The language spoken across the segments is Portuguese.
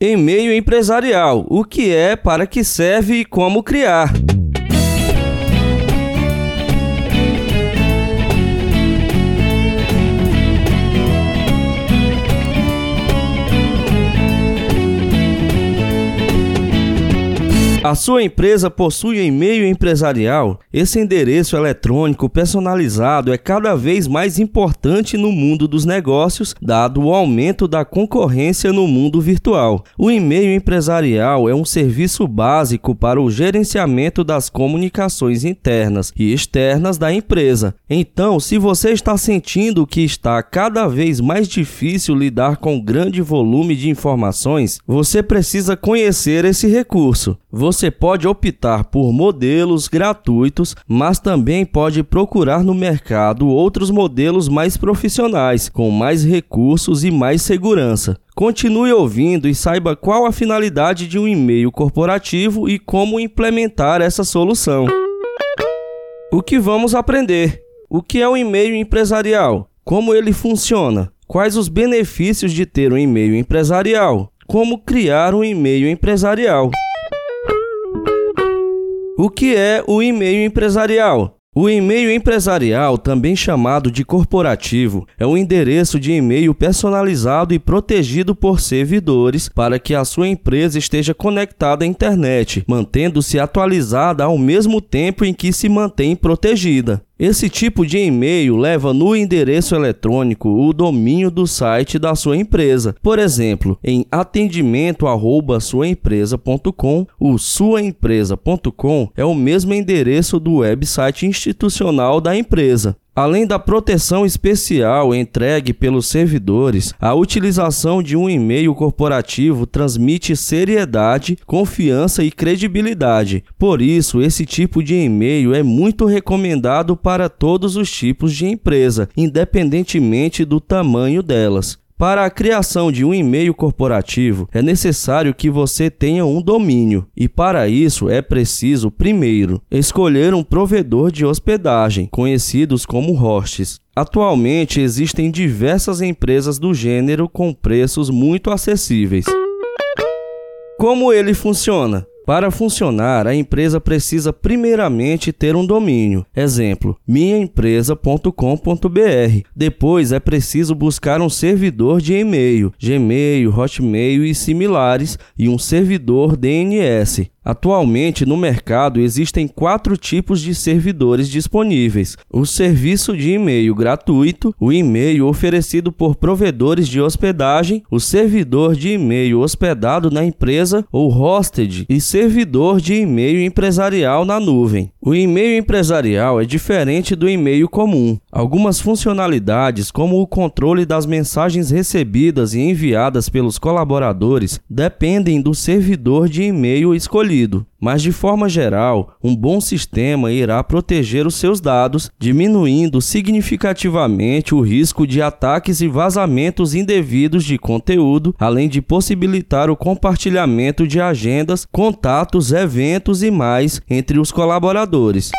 E-mail empresarial: o que é, para que serve e como criar. A sua empresa possui e-mail empresarial? Esse endereço eletrônico personalizado é cada vez mais importante no mundo dos negócios, dado o aumento da concorrência no mundo virtual. O e-mail empresarial é um serviço básico para o gerenciamento das comunicações internas e externas da empresa. Então, se você está sentindo que está cada vez mais difícil lidar com grande volume de informações, você precisa conhecer esse recurso. Você pode optar por modelos gratuitos, mas também pode procurar no mercado outros modelos mais profissionais, com mais recursos e mais segurança. Continue ouvindo e saiba qual a finalidade de um e-mail corporativo e como implementar essa solução. O que vamos aprender? O que é um e-mail empresarial? Como ele funciona? Quais os benefícios de ter um e-mail empresarial? Como criar um e-mail empresarial? O que é o e-mail empresarial? O e-mail empresarial, também chamado de corporativo, é um endereço de e-mail personalizado e protegido por servidores para que a sua empresa esteja conectada à internet, mantendo-se atualizada ao mesmo tempo em que se mantém protegida. Esse tipo de e-mail leva no endereço eletrônico o domínio do site da sua empresa. Por exemplo, em atendimento@suaempresa.com, o suaempresa.com é o mesmo endereço do website institucional da empresa. Além da proteção especial entregue pelos servidores, a utilização de um e-mail corporativo transmite seriedade, confiança e credibilidade. Por isso, esse tipo de e-mail é muito recomendado para todos os tipos de empresa, independentemente do tamanho delas. Para a criação de um e-mail corporativo, é necessário que você tenha um domínio, e para isso é preciso, primeiro, escolher um provedor de hospedagem, conhecidos como hosts. Atualmente existem diversas empresas do gênero com preços muito acessíveis. Como ele funciona? Para funcionar, a empresa precisa primeiramente ter um domínio. Exemplo: minhaempresa.com.br. Depois é preciso buscar um servidor de e-mail, Gmail, Hotmail e similares, e um servidor DNS. Atualmente, no mercado existem quatro tipos de servidores disponíveis: o serviço de e-mail gratuito, o e-mail oferecido por provedores de hospedagem, o servidor de e-mail hospedado na empresa ou hosted e servidor de e-mail empresarial na nuvem. O e-mail empresarial é diferente do e-mail comum. Algumas funcionalidades, como o controle das mensagens recebidas e enviadas pelos colaboradores, dependem do servidor de e-mail escolhido mas de forma geral, um bom sistema irá proteger os seus dados, diminuindo significativamente o risco de ataques e vazamentos indevidos de conteúdo, além de possibilitar o compartilhamento de agendas, contatos, eventos e mais entre os colaboradores.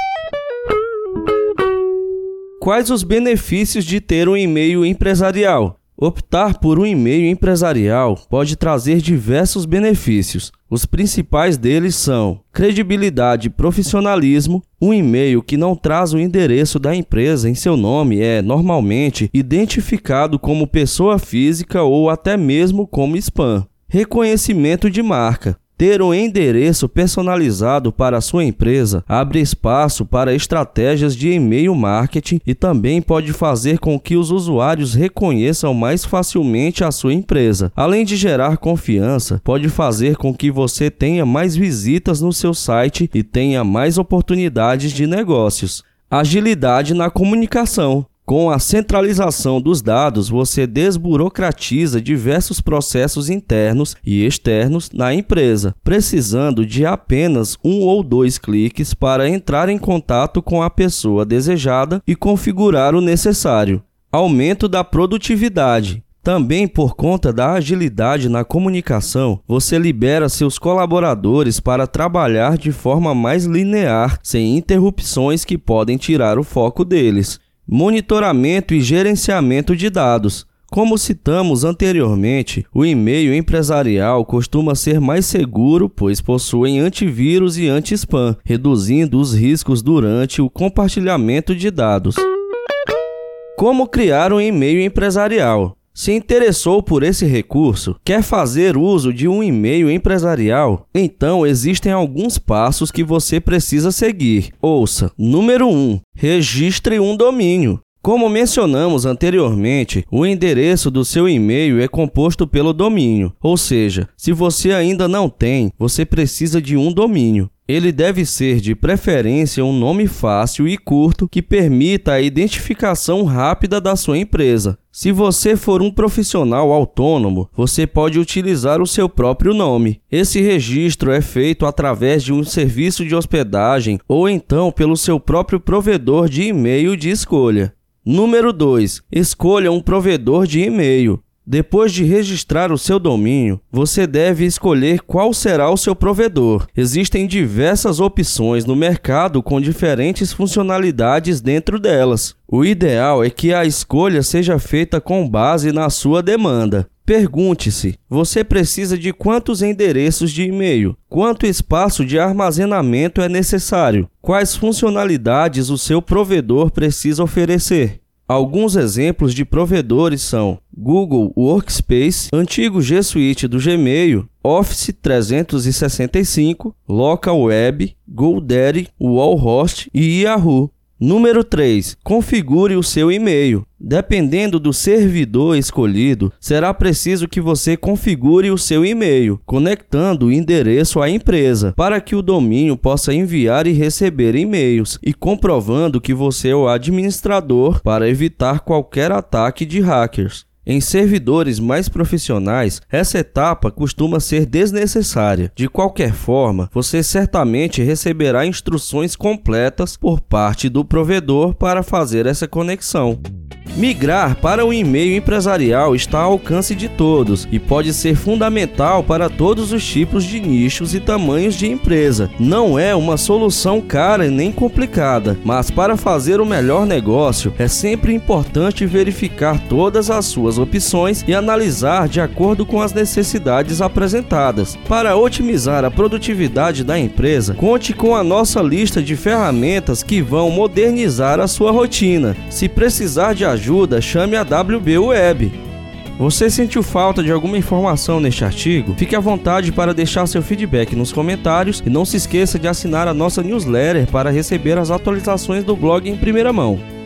Quais os benefícios de ter um e-mail empresarial? Optar por um e-mail empresarial pode trazer diversos benefícios. Os principais deles são credibilidade e profissionalismo. Um e-mail que não traz o endereço da empresa em seu nome é normalmente identificado como pessoa física ou até mesmo como spam. Reconhecimento de marca. Ter um endereço personalizado para sua empresa abre espaço para estratégias de e-mail marketing e também pode fazer com que os usuários reconheçam mais facilmente a sua empresa. Além de gerar confiança, pode fazer com que você tenha mais visitas no seu site e tenha mais oportunidades de negócios. Agilidade na comunicação. Com a centralização dos dados, você desburocratiza diversos processos internos e externos na empresa, precisando de apenas um ou dois cliques para entrar em contato com a pessoa desejada e configurar o necessário. Aumento da produtividade. Também por conta da agilidade na comunicação, você libera seus colaboradores para trabalhar de forma mais linear, sem interrupções que podem tirar o foco deles monitoramento e gerenciamento de dados. Como citamos anteriormente, o e-mail empresarial costuma ser mais seguro, pois possui antivírus e anti-spam, reduzindo os riscos durante o compartilhamento de dados. Como criar um e-mail empresarial? Se interessou por esse recurso, quer fazer uso de um e-mail empresarial? Então existem alguns passos que você precisa seguir. Ouça: número 1. Registre um domínio. Como mencionamos anteriormente, o endereço do seu e-mail é composto pelo domínio, ou seja, se você ainda não tem, você precisa de um domínio. Ele deve ser de preferência um nome fácil e curto que permita a identificação rápida da sua empresa. Se você for um profissional autônomo, você pode utilizar o seu próprio nome. Esse registro é feito através de um serviço de hospedagem ou então pelo seu próprio provedor de e-mail de escolha. Número 2. Escolha um provedor de e-mail. Depois de registrar o seu domínio, você deve escolher qual será o seu provedor. Existem diversas opções no mercado com diferentes funcionalidades dentro delas. O ideal é que a escolha seja feita com base na sua demanda. Pergunte-se: você precisa de quantos endereços de e-mail? Quanto espaço de armazenamento é necessário? Quais funcionalidades o seu provedor precisa oferecer? Alguns exemplos de provedores são Google Workspace, antigo G Suite do Gmail, Office 365, Local Web, GoDaddy, Wallhost e Yahoo. Número 3. Configure o seu e-mail. Dependendo do servidor escolhido, será preciso que você configure o seu e-mail, conectando o endereço à empresa, para que o domínio possa enviar e receber e-mails, e comprovando que você é o administrador para evitar qualquer ataque de hackers. Em servidores mais profissionais, essa etapa costuma ser desnecessária. De qualquer forma, você certamente receberá instruções completas por parte do provedor para fazer essa conexão. Migrar para um e-mail empresarial está ao alcance de todos e pode ser fundamental para todos os tipos de nichos e tamanhos de empresa. Não é uma solução cara nem complicada, mas para fazer o melhor negócio é sempre importante verificar todas as suas opções e analisar de acordo com as necessidades apresentadas. Para otimizar a produtividade da empresa, conte com a nossa lista de ferramentas que vão modernizar a sua rotina. Se precisar de ajuda, chame a WB Web. Você sentiu falta de alguma informação neste artigo? Fique à vontade para deixar seu feedback nos comentários e não se esqueça de assinar a nossa newsletter para receber as atualizações do blog em primeira mão.